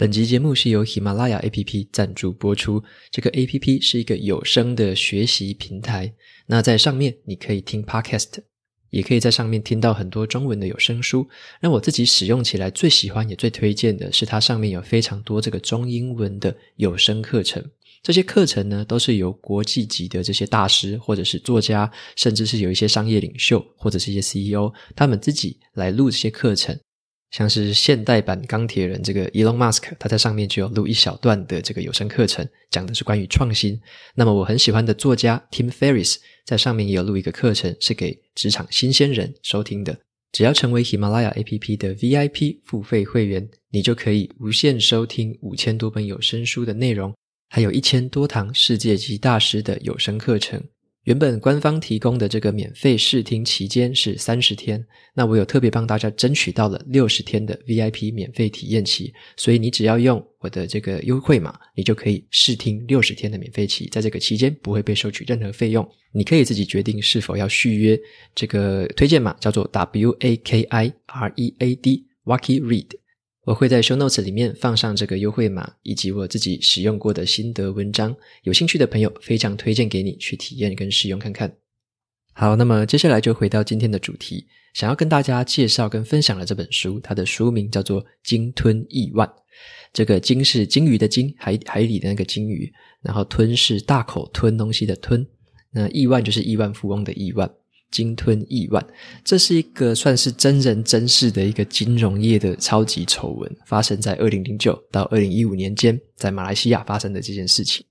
本集节目是由喜马拉雅 APP 赞助播出。这个 APP 是一个有声的学习平台。那在上面你可以听 Podcast，也可以在上面听到很多中文的有声书。那我自己使用起来最喜欢也最推荐的是它上面有非常多这个中英文的有声课程。这些课程呢，都是由国际级的这些大师，或者是作家，甚至是有一些商业领袖，或者是一些 CEO，他们自己来录这些课程。像是现代版钢铁人这个 Elon Musk，他在上面就有录一小段的这个有声课程，讲的是关于创新。那么我很喜欢的作家 Tim Ferriss 在上面也有录一个课程，是给职场新鲜人收听的。只要成为喜马拉雅 APP 的 VIP 付费会员，你就可以无限收听五千多本有声书的内容，还有一千多堂世界级大师的有声课程。原本官方提供的这个免费试听期间是三十天，那我有特别帮大家争取到了六十天的 VIP 免费体验期，所以你只要用我的这个优惠码，你就可以试听六十天的免费期，在这个期间不会被收取任何费用，你可以自己决定是否要续约。这个推荐码叫做 W A K I R E A D Waki Read。我会在 show notes 里面放上这个优惠码，以及我自己使用过的心得文章。有兴趣的朋友，非常推荐给你去体验跟试用看看。好，那么接下来就回到今天的主题，想要跟大家介绍跟分享的这本书，它的书名叫做《鲸吞亿万》。这个“鲸”是鲸鱼的“鲸”，海海里的那个鲸鱼，然后“吞”是大口吞东西的“吞”，那“亿万”就是亿万富翁的“亿万”。鲸吞亿万，这是一个算是真人真事的一个金融业的超级丑闻，发生在二零零九到二零一五年间，在马来西亚发生的这件事情。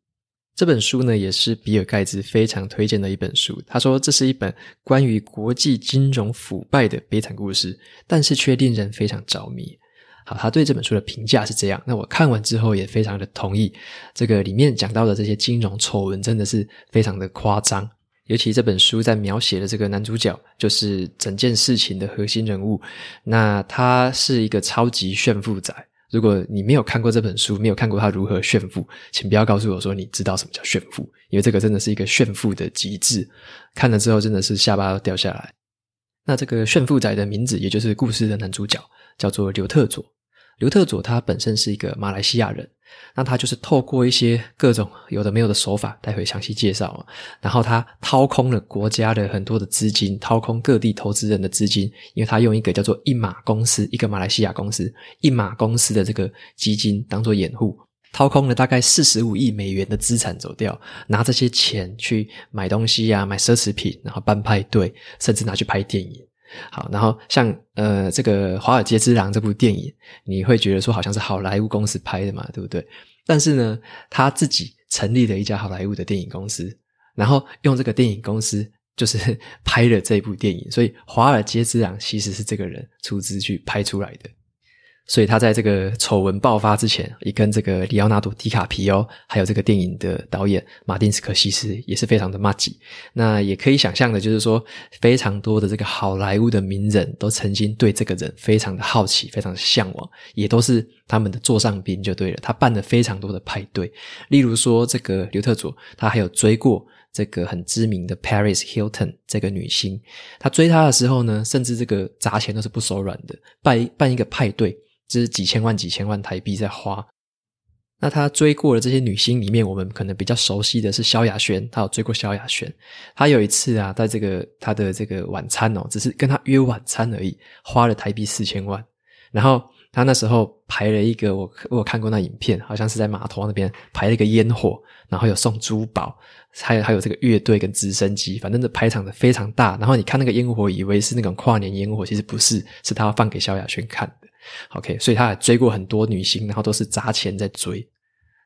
这本书呢，也是比尔盖茨非常推荐的一本书。他说，这是一本关于国际金融腐败的悲惨故事，但是却令人非常着迷。好，他对这本书的评价是这样。那我看完之后也非常的同意，这个里面讲到的这些金融丑闻真的是非常的夸张。尤其这本书在描写的这个男主角，就是整件事情的核心人物。那他是一个超级炫富仔。如果你没有看过这本书，没有看过他如何炫富，请不要告诉我说你知道什么叫炫富，因为这个真的是一个炫富的极致。看了之后真的是下巴都掉下来。那这个炫富仔的名字，也就是故事的男主角，叫做刘特佐。刘特佐他本身是一个马来西亚人。那他就是透过一些各种有的没有的手法，待会详细介绍。然后他掏空了国家的很多的资金，掏空各地投资人的资金，因为他用一个叫做一马公司，一个马来西亚公司一马公司的这个基金当做掩护，掏空了大概四十五亿美元的资产走掉，拿这些钱去买东西啊，买奢侈品，然后办派对，甚至拿去拍电影。好，然后像呃这个《华尔街之狼》这部电影，你会觉得说好像是好莱坞公司拍的嘛，对不对？但是呢，他自己成立了一家好莱坞的电影公司，然后用这个电影公司就是 拍了这部电影，所以《华尔街之狼》其实是这个人出资去拍出来的。所以他在这个丑闻爆发之前，也跟这个里奥纳多·迪卡皮欧，还有这个电影的导演马丁·斯科西斯也是非常的麻吉。那也可以想象的，就是说非常多的这个好莱坞的名人都曾经对这个人非常的好奇，非常的向往，也都是他们的座上宾就对了。他办了非常多的派对，例如说这个刘特佐，他还有追过这个很知名的 Paris Hilton 这个女星。他追她的时候呢，甚至这个砸钱都是不手软的，办办一个派对。这是几千万、几千万台币在花。那他追过的这些女星里面，我们可能比较熟悉的是萧亚轩，他有追过萧亚轩。他有一次啊，在这个他的这个晚餐哦，只是跟他约晚餐而已，花了台币四千万。然后他那时候排了一个，我我看过那影片，好像是在码头那边排了一个烟火，然后有送珠宝，还有还有这个乐队跟直升机，反正这排场的非常大。然后你看那个烟火，以为是那种跨年烟火，其实不是，是他要放给萧亚轩看的。OK，所以他还追过很多女星，然后都是砸钱在追。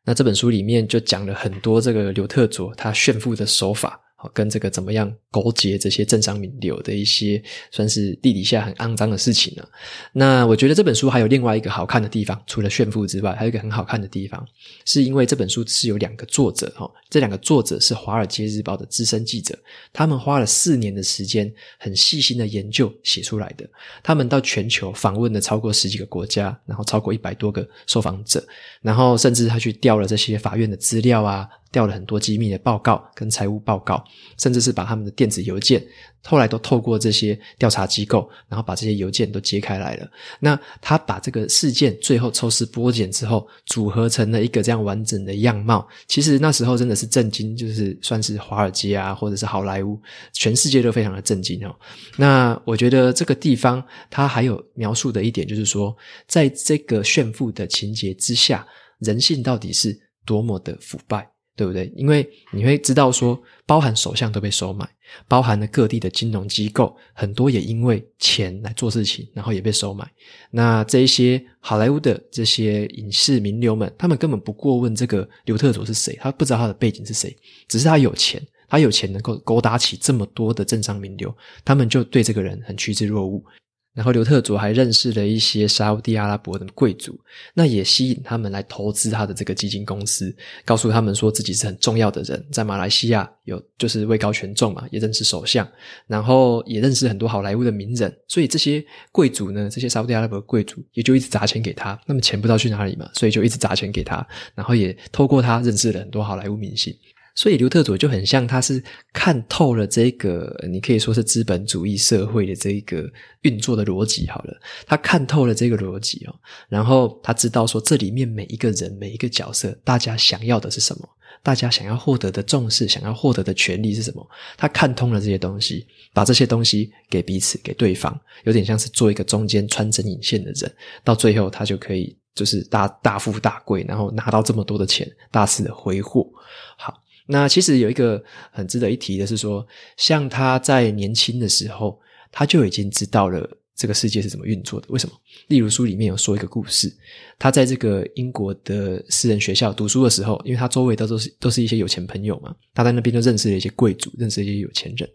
那这本书里面就讲了很多这个刘特佐他炫富的手法，跟这个怎么样勾结这些政商名流的一些算是地底下很肮脏的事情呢？那我觉得这本书还有另外一个好看的地方，除了炫富之外，还有一个很好看的地方，是因为这本书是有两个作者哈，这两个作者是《华尔街日报》的资深记者，他们花了四年的时间，很细心的研究写出来的。他们到全球访问了超过十几个国家，然后超过一百多个受访者，然后甚至他去调了这些法院的资料啊。调了很多机密的报告跟财务报告，甚至是把他们的电子邮件，后来都透过这些调查机构，然后把这些邮件都揭开来了。那他把这个事件最后抽丝剥茧之后，组合成了一个这样完整的样貌。其实那时候真的是震惊，就是算是华尔街啊，或者是好莱坞，全世界都非常的震惊哦。那我觉得这个地方他还有描述的一点，就是说，在这个炫富的情节之下，人性到底是多么的腐败。对不对？因为你会知道说，包含首相都被收买，包含了各地的金融机构，很多也因为钱来做事情，然后也被收买。那这一些好莱坞的这些影视名流们，他们根本不过问这个刘特佐是谁，他不知道他的背景是谁，只是他有钱，他有钱能够勾搭起这么多的政商名流，他们就对这个人很趋之若鹜。然后刘特佐还认识了一些沙乌地阿拉伯的贵族，那也吸引他们来投资他的这个基金公司，告诉他们说自己是很重要的人，在马来西亚有就是位高权重嘛，也认识首相，然后也认识很多好莱坞的名人，所以这些贵族呢，这些沙乌地阿拉伯贵族也就一直砸钱给他，那么钱不知道去哪里嘛，所以就一直砸钱给他，然后也透过他认识了很多好莱坞明星。所以刘特佐就很像，他是看透了这个，你可以说是资本主义社会的这一个运作的逻辑好了，他看透了这个逻辑哦，然后他知道说这里面每一个人每一个角色，大家想要的是什么，大家想要获得的重视，想要获得的权利是什么，他看通了这些东西，把这些东西给彼此给对方，有点像是做一个中间穿针引线的人，到最后他就可以就是大大富大贵，然后拿到这么多的钱，大肆的挥霍，好。那其实有一个很值得一提的是说，像他在年轻的时候，他就已经知道了这个世界是怎么运作的。为什么？例如书里面有说一个故事，他在这个英国的私人学校读书的时候，因为他周围都都是都是一些有钱朋友嘛，他在那边就认识了一些贵族，认识一些有钱人。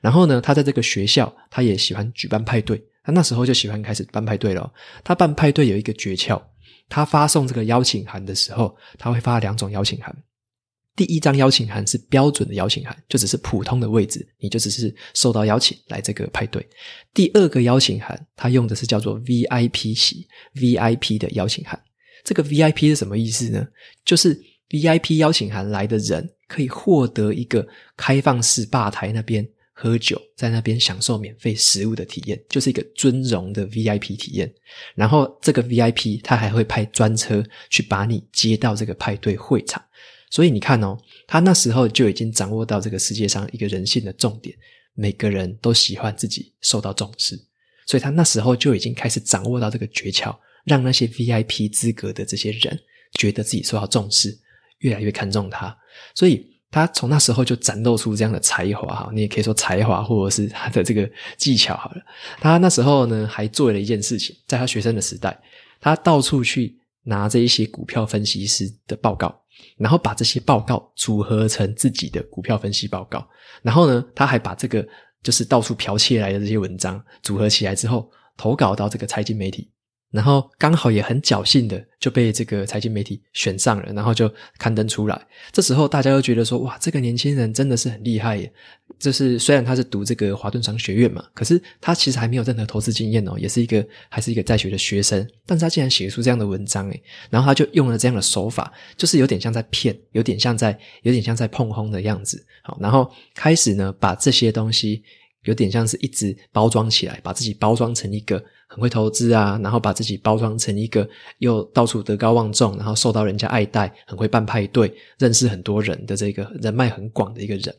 然后呢，他在这个学校，他也喜欢举办派对，他那时候就喜欢开始办派对了。他办派对有一个诀窍，他发送这个邀请函的时候，他会发两种邀请函。第一张邀请函是标准的邀请函，就只是普通的位置，你就只是受到邀请来这个派对。第二个邀请函，它用的是叫做 VIP 席，VIP 的邀请函。这个 VIP 是什么意思呢？就是 VIP 邀请函来的人可以获得一个开放式吧台那边喝酒，在那边享受免费食物的体验，就是一个尊荣的 VIP 体验。然后这个 VIP 他还会派专车去把你接到这个派对会场。所以你看哦，他那时候就已经掌握到这个世界上一个人性的重点，每个人都喜欢自己受到重视，所以他那时候就已经开始掌握到这个诀窍，让那些 VIP 资格的这些人觉得自己受到重视，越来越看重他。所以他从那时候就展露出这样的才华哈，你也可以说才华，或者是他的这个技巧好了。他那时候呢，还做了一件事情，在他学生的时代，他到处去拿着一些股票分析师的报告。然后把这些报告组合成自己的股票分析报告，然后呢，他还把这个就是到处剽窃来的这些文章组合起来之后，投稿到这个财经媒体。然后刚好也很侥幸的就被这个财经媒体选上了，然后就刊登出来。这时候大家都觉得说，哇，这个年轻人真的是很厉害耶！就是虽然他是读这个华顿商学院嘛，可是他其实还没有任何投资经验哦，也是一个还是一个在学的学生。但是他竟然写出这样的文章诶，然后他就用了这样的手法，就是有点像在骗，有点像在有点像在碰轰的样子。好，然后开始呢，把这些东西有点像是一直包装起来，把自己包装成一个。很会投资啊，然后把自己包装成一个又到处德高望重，然后受到人家爱戴，很会办派对，认识很多人的这个人脉很广的一个人。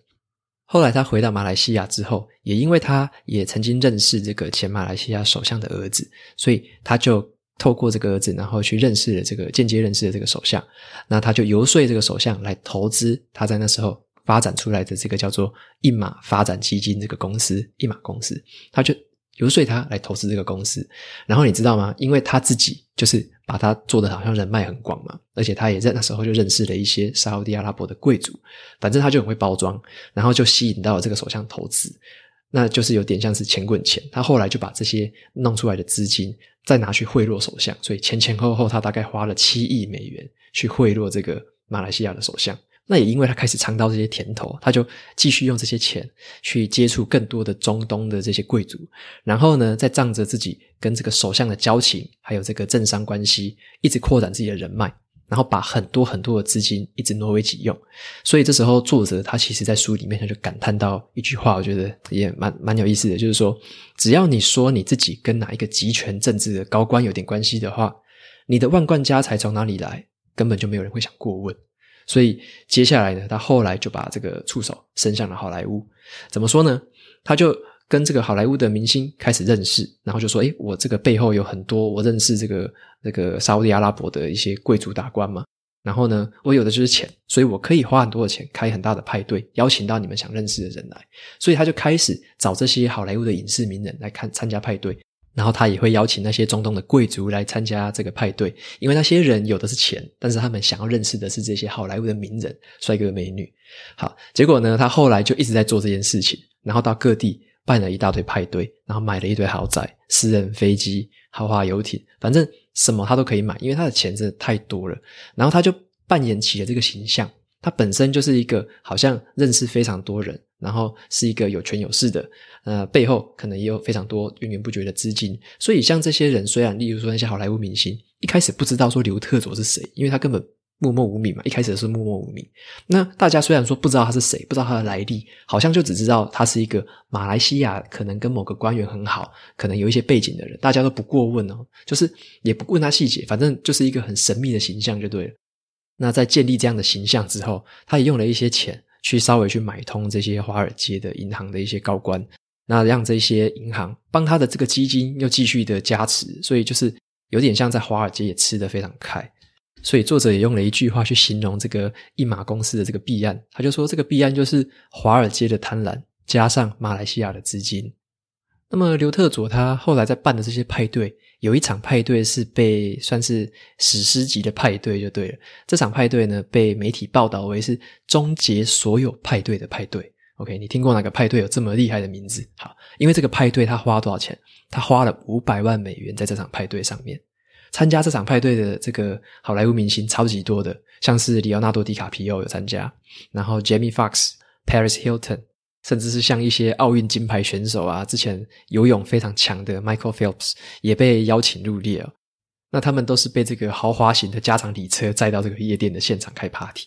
后来他回到马来西亚之后，也因为他也曾经认识这个前马来西亚首相的儿子，所以他就透过这个儿子，然后去认识了这个间接认识了这个首相。那他就游说这个首相来投资他在那时候发展出来的这个叫做一马发展基金这个公司，一马公司，他就。游说他来投资这个公司，然后你知道吗？因为他自己就是把他做的好像人脉很广嘛，而且他也在那时候就认识了一些沙乌地阿拉伯的贵族，反正他就很会包装，然后就吸引到了这个首相投资，那就是有点像是钱滚钱。他后来就把这些弄出来的资金再拿去贿赂首相，所以前前后后他大概花了七亿美元去贿赂这个马来西亚的首相。那也因为他开始尝到这些甜头，他就继续用这些钱去接触更多的中东的这些贵族，然后呢，再仗着自己跟这个首相的交情，还有这个政商关系，一直扩展自己的人脉，然后把很多很多的资金一直挪为己用。所以这时候作者他其实在书里面他就感叹到一句话，我觉得也蛮蛮有意思的，就是说，只要你说你自己跟哪一个集权政治的高官有点关系的话，你的万贯家财从哪里来，根本就没有人会想过问。所以接下来呢，他后来就把这个触手伸向了好莱坞。怎么说呢？他就跟这个好莱坞的明星开始认识，然后就说：“诶，我这个背后有很多我认识这个这个沙乌地阿拉伯的一些贵族大官嘛。然后呢，我有的就是钱，所以我可以花很多的钱开很大的派对，邀请到你们想认识的人来。所以他就开始找这些好莱坞的影视名人来看参加派对。”然后他也会邀请那些中东的贵族来参加这个派对，因为那些人有的是钱，但是他们想要认识的是这些好莱坞的名人、帅哥美女。好，结果呢，他后来就一直在做这件事情，然后到各地办了一大堆派对，然后买了一堆豪宅、私人飞机、豪华游艇，反正什么他都可以买，因为他的钱真的太多了。然后他就扮演起了这个形象。他本身就是一个好像认识非常多人，然后是一个有权有势的，呃，背后可能也有非常多源源不绝的资金。所以像这些人，虽然例如说那些好莱坞明星，一开始不知道说刘特佐是谁，因为他根本默默无名嘛，一开始是默默无名。那大家虽然说不知道他是谁，不知道他的来历，好像就只知道他是一个马来西亚可能跟某个官员很好，可能有一些背景的人，大家都不过问哦，就是也不问他细节，反正就是一个很神秘的形象就对了。那在建立这样的形象之后，他也用了一些钱去稍微去买通这些华尔街的银行的一些高官，那让这些银行帮他的这个基金又继续的加持，所以就是有点像在华尔街也吃得非常开。所以作者也用了一句话去形容这个一马公司的这个弊案，他就说这个弊案就是华尔街的贪婪加上马来西亚的资金。那么刘特佐他后来在办的这些派对，有一场派对是被算是史诗级的派对就对了。这场派对呢，被媒体报道为是终结所有派对的派对。OK，你听过哪个派对有这么厉害的名字？好，因为这个派对他花多少钱？他花了五百万美元在这场派对上面。参加这场派对的这个好莱坞明星超级多的，像是里奥纳多·迪卡皮奥有参加，然后 Jamie Fox、Paris Hilton。甚至是像一些奥运金牌选手啊，之前游泳非常强的 Michael Phelps 也被邀请入列哦。那他们都是被这个豪华型的加长礼车载到这个夜店的现场开 party。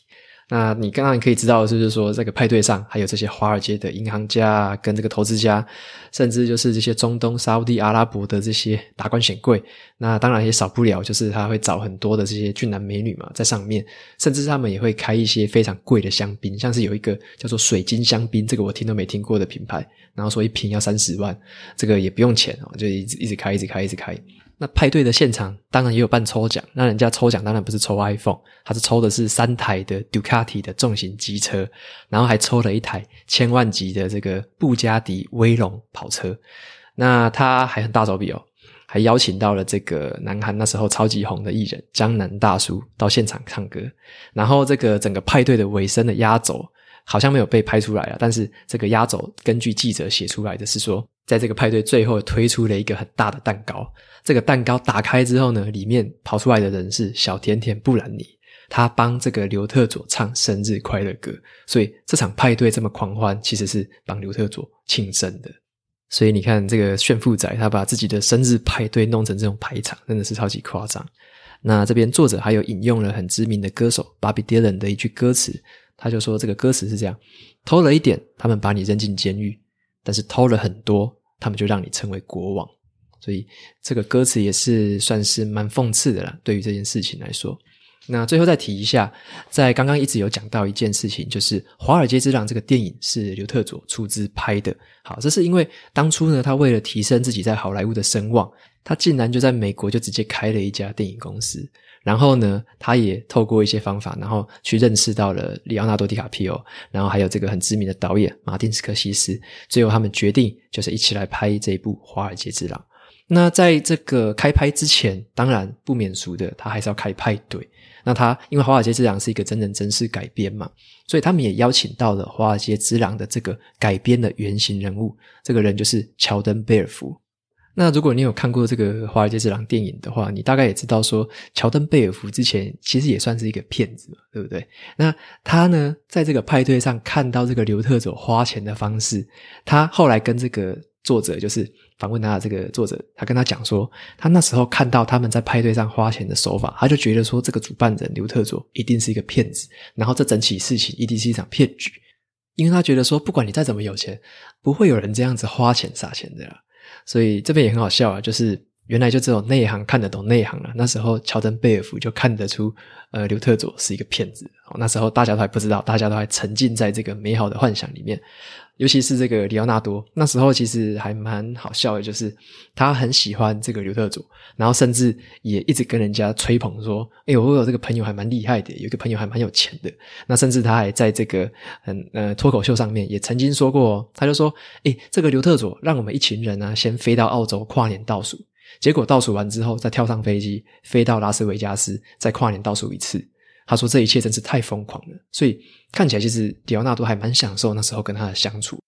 那你刚刚可以知道的是，就是说这个派对上还有这些华尔街的银行家跟这个投资家，甚至就是这些中东沙乌地阿拉伯的这些达官显贵。那当然也少不了，就是他会找很多的这些俊男美女嘛，在上面，甚至他们也会开一些非常贵的香槟，像是有一个叫做水晶香槟，这个我听都没听过的品牌，然后说一瓶要三十万，这个也不用钱哦，就一直一直开，一直开，一直开。那派对的现场当然也有办抽奖，那人家抽奖当然不是抽 iPhone，他是抽的是三台的杜卡迪的重型机车，然后还抽了一台千万级的这个布加迪威龙跑车。那他还很大手笔哦，还邀请到了这个南韩那时候超级红的艺人江南大叔到现场唱歌。然后这个整个派对的尾声的压轴好像没有被拍出来啊，但是这个压轴根据记者写出来的是说，在这个派对最后推出了一个很大的蛋糕。这个蛋糕打开之后呢，里面跑出来的人是小甜甜布兰妮，她帮这个刘特佐唱生日快乐歌，所以这场派对这么狂欢，其实是帮刘特佐庆生的。所以你看，这个炫富仔他把自己的生日派对弄成这种排场，真的是超级夸张。那这边作者还有引用了很知名的歌手 Bobby Dylan 的一句歌词，他就说这个歌词是这样：偷了一点，他们把你扔进监狱；但是偷了很多，他们就让你成为国王。所以这个歌词也是算是蛮讽刺的啦，对于这件事情来说。那最后再提一下，在刚刚一直有讲到一件事情，就是《华尔街之狼》这个电影是刘特佐出资拍的。好，这是因为当初呢，他为了提升自己在好莱坞的声望，他竟然就在美国就直接开了一家电影公司。然后呢，他也透过一些方法，然后去认识到了里奥纳多·迪卡皮欧，然后还有这个很知名的导演马丁·斯科西斯。最后他们决定就是一起来拍这一部《华尔街之狼》。那在这个开拍之前，当然不免俗的，他还是要开派对。那他因为《华尔街之狼》是一个真人真事改编嘛，所以他们也邀请到了《华尔街之狼》的这个改编的原型人物，这个人就是乔登·贝尔福。那如果你有看过这个《华尔街之狼》电影的话，你大概也知道说，乔登·贝尔福之前其实也算是一个骗子嘛，对不对？那他呢，在这个派对上看到这个刘特佐花钱的方式，他后来跟这个作者就是。访问他的这个作者，他跟他讲说，他那时候看到他们在派对上花钱的手法，他就觉得说，这个主办人刘特佐一定是一个骗子，然后这整起事情一定是一场骗局，因为他觉得说，不管你再怎么有钱，不会有人这样子花钱撒钱的啦。所以这边也很好笑啊，就是原来就只有内行看得懂内行了。那时候乔登贝尔福就看得出，呃，刘特佐是一个骗子。那时候大家都还不知道，大家都还沉浸在这个美好的幻想里面。尤其是这个里奥纳多，那时候其实还蛮好笑的，就是他很喜欢这个刘特佐，然后甚至也一直跟人家吹捧说：“哎，我有这个朋友还蛮厉害的，有一个朋友还蛮有钱的。”那甚至他还在这个很呃脱口秀上面也曾经说过，他就说：“哎，这个刘特佐让我们一群人啊先飞到澳洲跨年倒数，结果倒数完之后再跳上飞机飞到拉斯维加斯再跨年倒数一次。”他说：“这一切真是太疯狂了。”所以看起来，其实迪奥纳多还蛮享受那时候跟他的相处。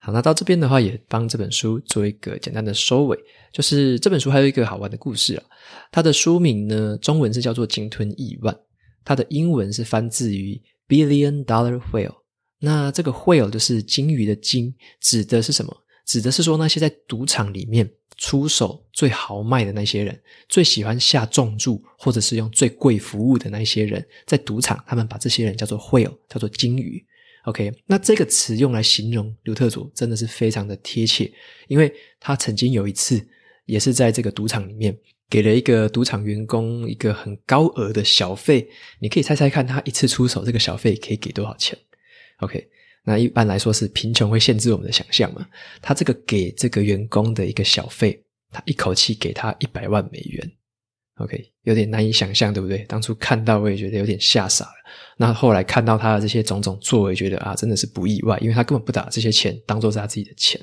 好，那到这边的话，也帮这本书做一个简单的收尾。就是这本书还有一个好玩的故事啊。它的书名呢，中文是叫做《鲸吞亿万》，它的英文是翻自于 Billion Dollar Whale。那这个 whale 就是鲸鱼的鲸，指的是什么？指的是说那些在赌场里面。出手最豪迈的那些人，最喜欢下重注，或者是用最贵服务的那些人，在赌场，他们把这些人叫做会友叫做鲸鱼。OK，那这个词用来形容刘特佐真的是非常的贴切，因为他曾经有一次也是在这个赌场里面给了一个赌场员工一个很高额的小费，你可以猜猜看，他一次出手这个小费可以给多少钱？OK。那一般来说是贫穷会限制我们的想象嘛。他这个给这个员工的一个小费，他一口气给他一百万美元，OK，有点难以想象，对不对？当初看到我也觉得有点吓傻了。那后来看到他的这些种种作为，觉得啊，真的是不意外，因为他根本不把这些钱当做是他自己的钱。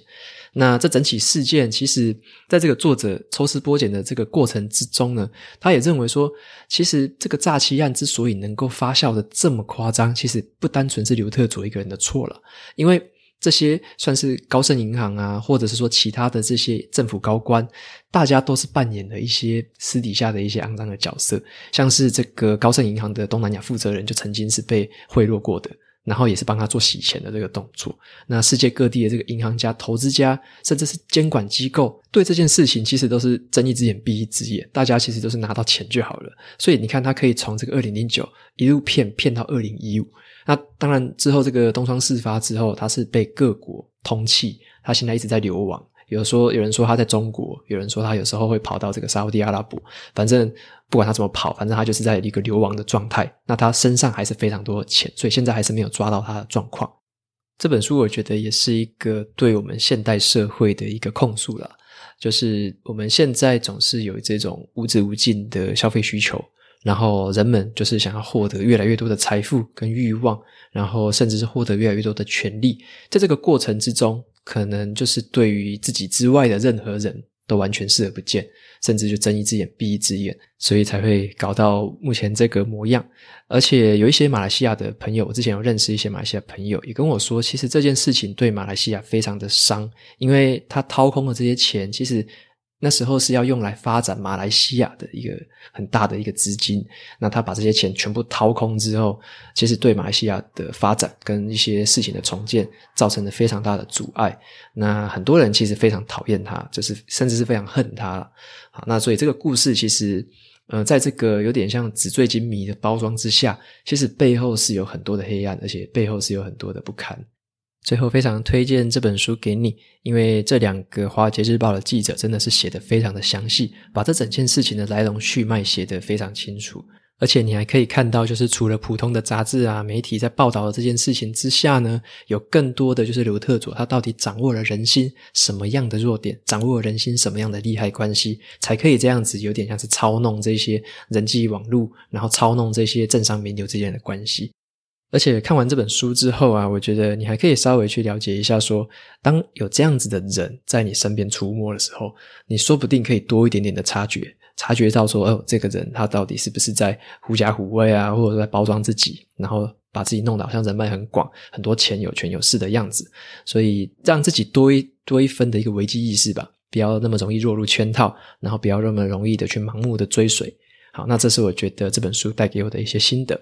那这整起事件，其实在这个作者抽丝剥茧的这个过程之中呢，他也认为说，其实这个诈欺案之所以能够发酵的这么夸张，其实不单纯是刘特佐一个人的错了，因为这些算是高盛银行啊，或者是说其他的这些政府高官，大家都是扮演了一些私底下的一些肮脏的角色，像是这个高盛银行的东南亚负责人就曾经是被贿赂过的。然后也是帮他做洗钱的这个动作。那世界各地的这个银行家、投资家，甚至是监管机构，对这件事情其实都是睁一只眼闭一只眼。大家其实都是拿到钱就好了。所以你看，他可以从这个二零零九一路骗骗到二零一五。那当然之后这个东窗事发之后，他是被各国通缉，他现在一直在流亡。有说有人说他在中国，有人说他有时候会跑到这个沙乌地阿拉伯，反正。不管他怎么跑，反正他就是在一个流亡的状态。那他身上还是非常多的钱，所以现在还是没有抓到他的状况。这本书我觉得也是一个对我们现代社会的一个控诉啦，就是我们现在总是有这种无止无尽的消费需求，然后人们就是想要获得越来越多的财富跟欲望，然后甚至是获得越来越多的权利。在这个过程之中，可能就是对于自己之外的任何人都完全视而不见。甚至就睁一只眼闭一只眼，所以才会搞到目前这个模样。而且有一些马来西亚的朋友，我之前有认识一些马来西亚朋友，也跟我说，其实这件事情对马来西亚非常的伤，因为他掏空了这些钱，其实。那时候是要用来发展马来西亚的一个很大的一个资金，那他把这些钱全部掏空之后，其实对马来西亚的发展跟一些事情的重建造成了非常大的阻碍。那很多人其实非常讨厌他，就是甚至是非常恨他。好，那所以这个故事其实，呃，在这个有点像纸醉金迷的包装之下，其实背后是有很多的黑暗，而且背后是有很多的不堪。最后，非常推荐这本书给你，因为这两个《华尔街日报》的记者真的是写得非常的详细，把这整件事情的来龙去脉写得非常清楚。而且你还可以看到，就是除了普通的杂志啊、媒体在报道的这件事情之下呢，有更多的就是刘特佐他到底掌握了人心什么样的弱点，掌握人心什么样的利害关系，才可以这样子有点像是操弄这些人际网络，然后操弄这些政商名流之间的关系。而且看完这本书之后啊，我觉得你还可以稍微去了解一下说，当有这样子的人在你身边出没的时候，你说不定可以多一点点的察觉，察觉到说，哦，这个人他到底是不是在狐假虎威啊，或者在包装自己，然后把自己弄得好像人脉很广，很多钱有权有势的样子，所以让自己多一多一分的一个危机意识吧，不要那么容易落入圈套，然后不要那么容易的去盲目的追随。好，那这是我觉得这本书带给我的一些心得。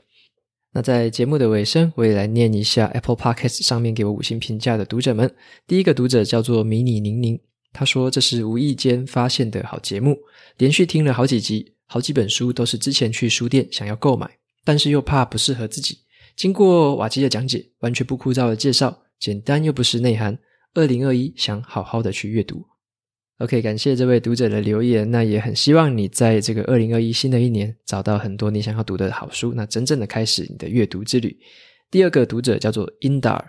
那在节目的尾声，我也来念一下 Apple Podcast 上面给我五星评价的读者们。第一个读者叫做迷你宁宁，他说这是无意间发现的好节目，连续听了好几集，好几本书都是之前去书店想要购买，但是又怕不适合自己。经过瓦基的讲解，完全不枯燥的介绍，简单又不失内涵。二零二一想好好的去阅读。OK，感谢这位读者的留言。那也很希望你在这个二零二一新的一年找到很多你想要读的好书，那真正的开始你的阅读之旅。第二个读者叫做 Indar，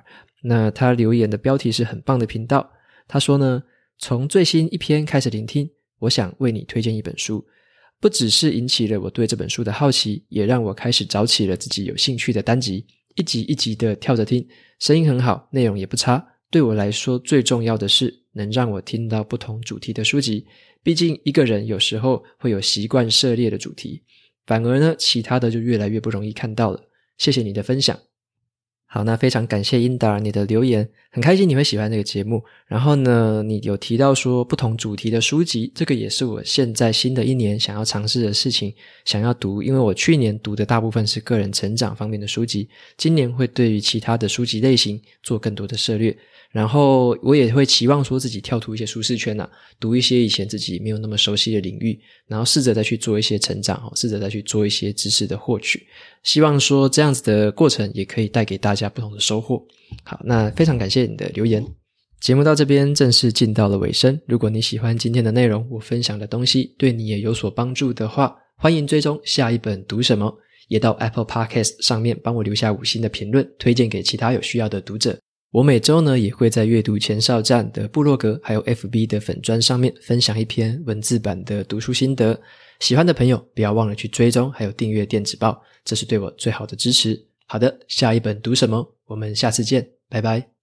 那他留言的标题是很棒的频道。他说呢，从最新一篇开始聆听，我想为你推荐一本书，不只是引起了我对这本书的好奇，也让我开始找起了自己有兴趣的单集，一集一集的跳着听，声音很好，内容也不差。对我来说，最重要的是能让我听到不同主题的书籍。毕竟一个人有时候会有习惯涉猎的主题，反而呢，其他的就越来越不容易看到了。谢谢你的分享。好，那非常感谢英达你的留言，很开心你会喜欢这个节目。然后呢，你有提到说不同主题的书籍，这个也是我现在新的一年想要尝试的事情，想要读。因为我去年读的大部分是个人成长方面的书籍，今年会对于其他的书籍类型做更多的涉猎。然后我也会期望说自己跳脱一些舒适圈呐、啊，读一些以前自己没有那么熟悉的领域，然后试着再去做一些成长哦，试着再去做一些知识的获取。希望说这样子的过程也可以带给大家不同的收获。好，那非常感谢你的留言。节目到这边正式进到了尾声。如果你喜欢今天的内容，我分享的东西对你也有所帮助的话，欢迎追踪下一本读什么，也到 Apple Podcast 上面帮我留下五星的评论，推荐给其他有需要的读者。我每周呢也会在阅读前哨站的部落格，还有 FB 的粉砖上面分享一篇文字版的读书心得。喜欢的朋友不要忘了去追踪，还有订阅电子报，这是对我最好的支持。好的，下一本读什么？我们下次见，拜拜。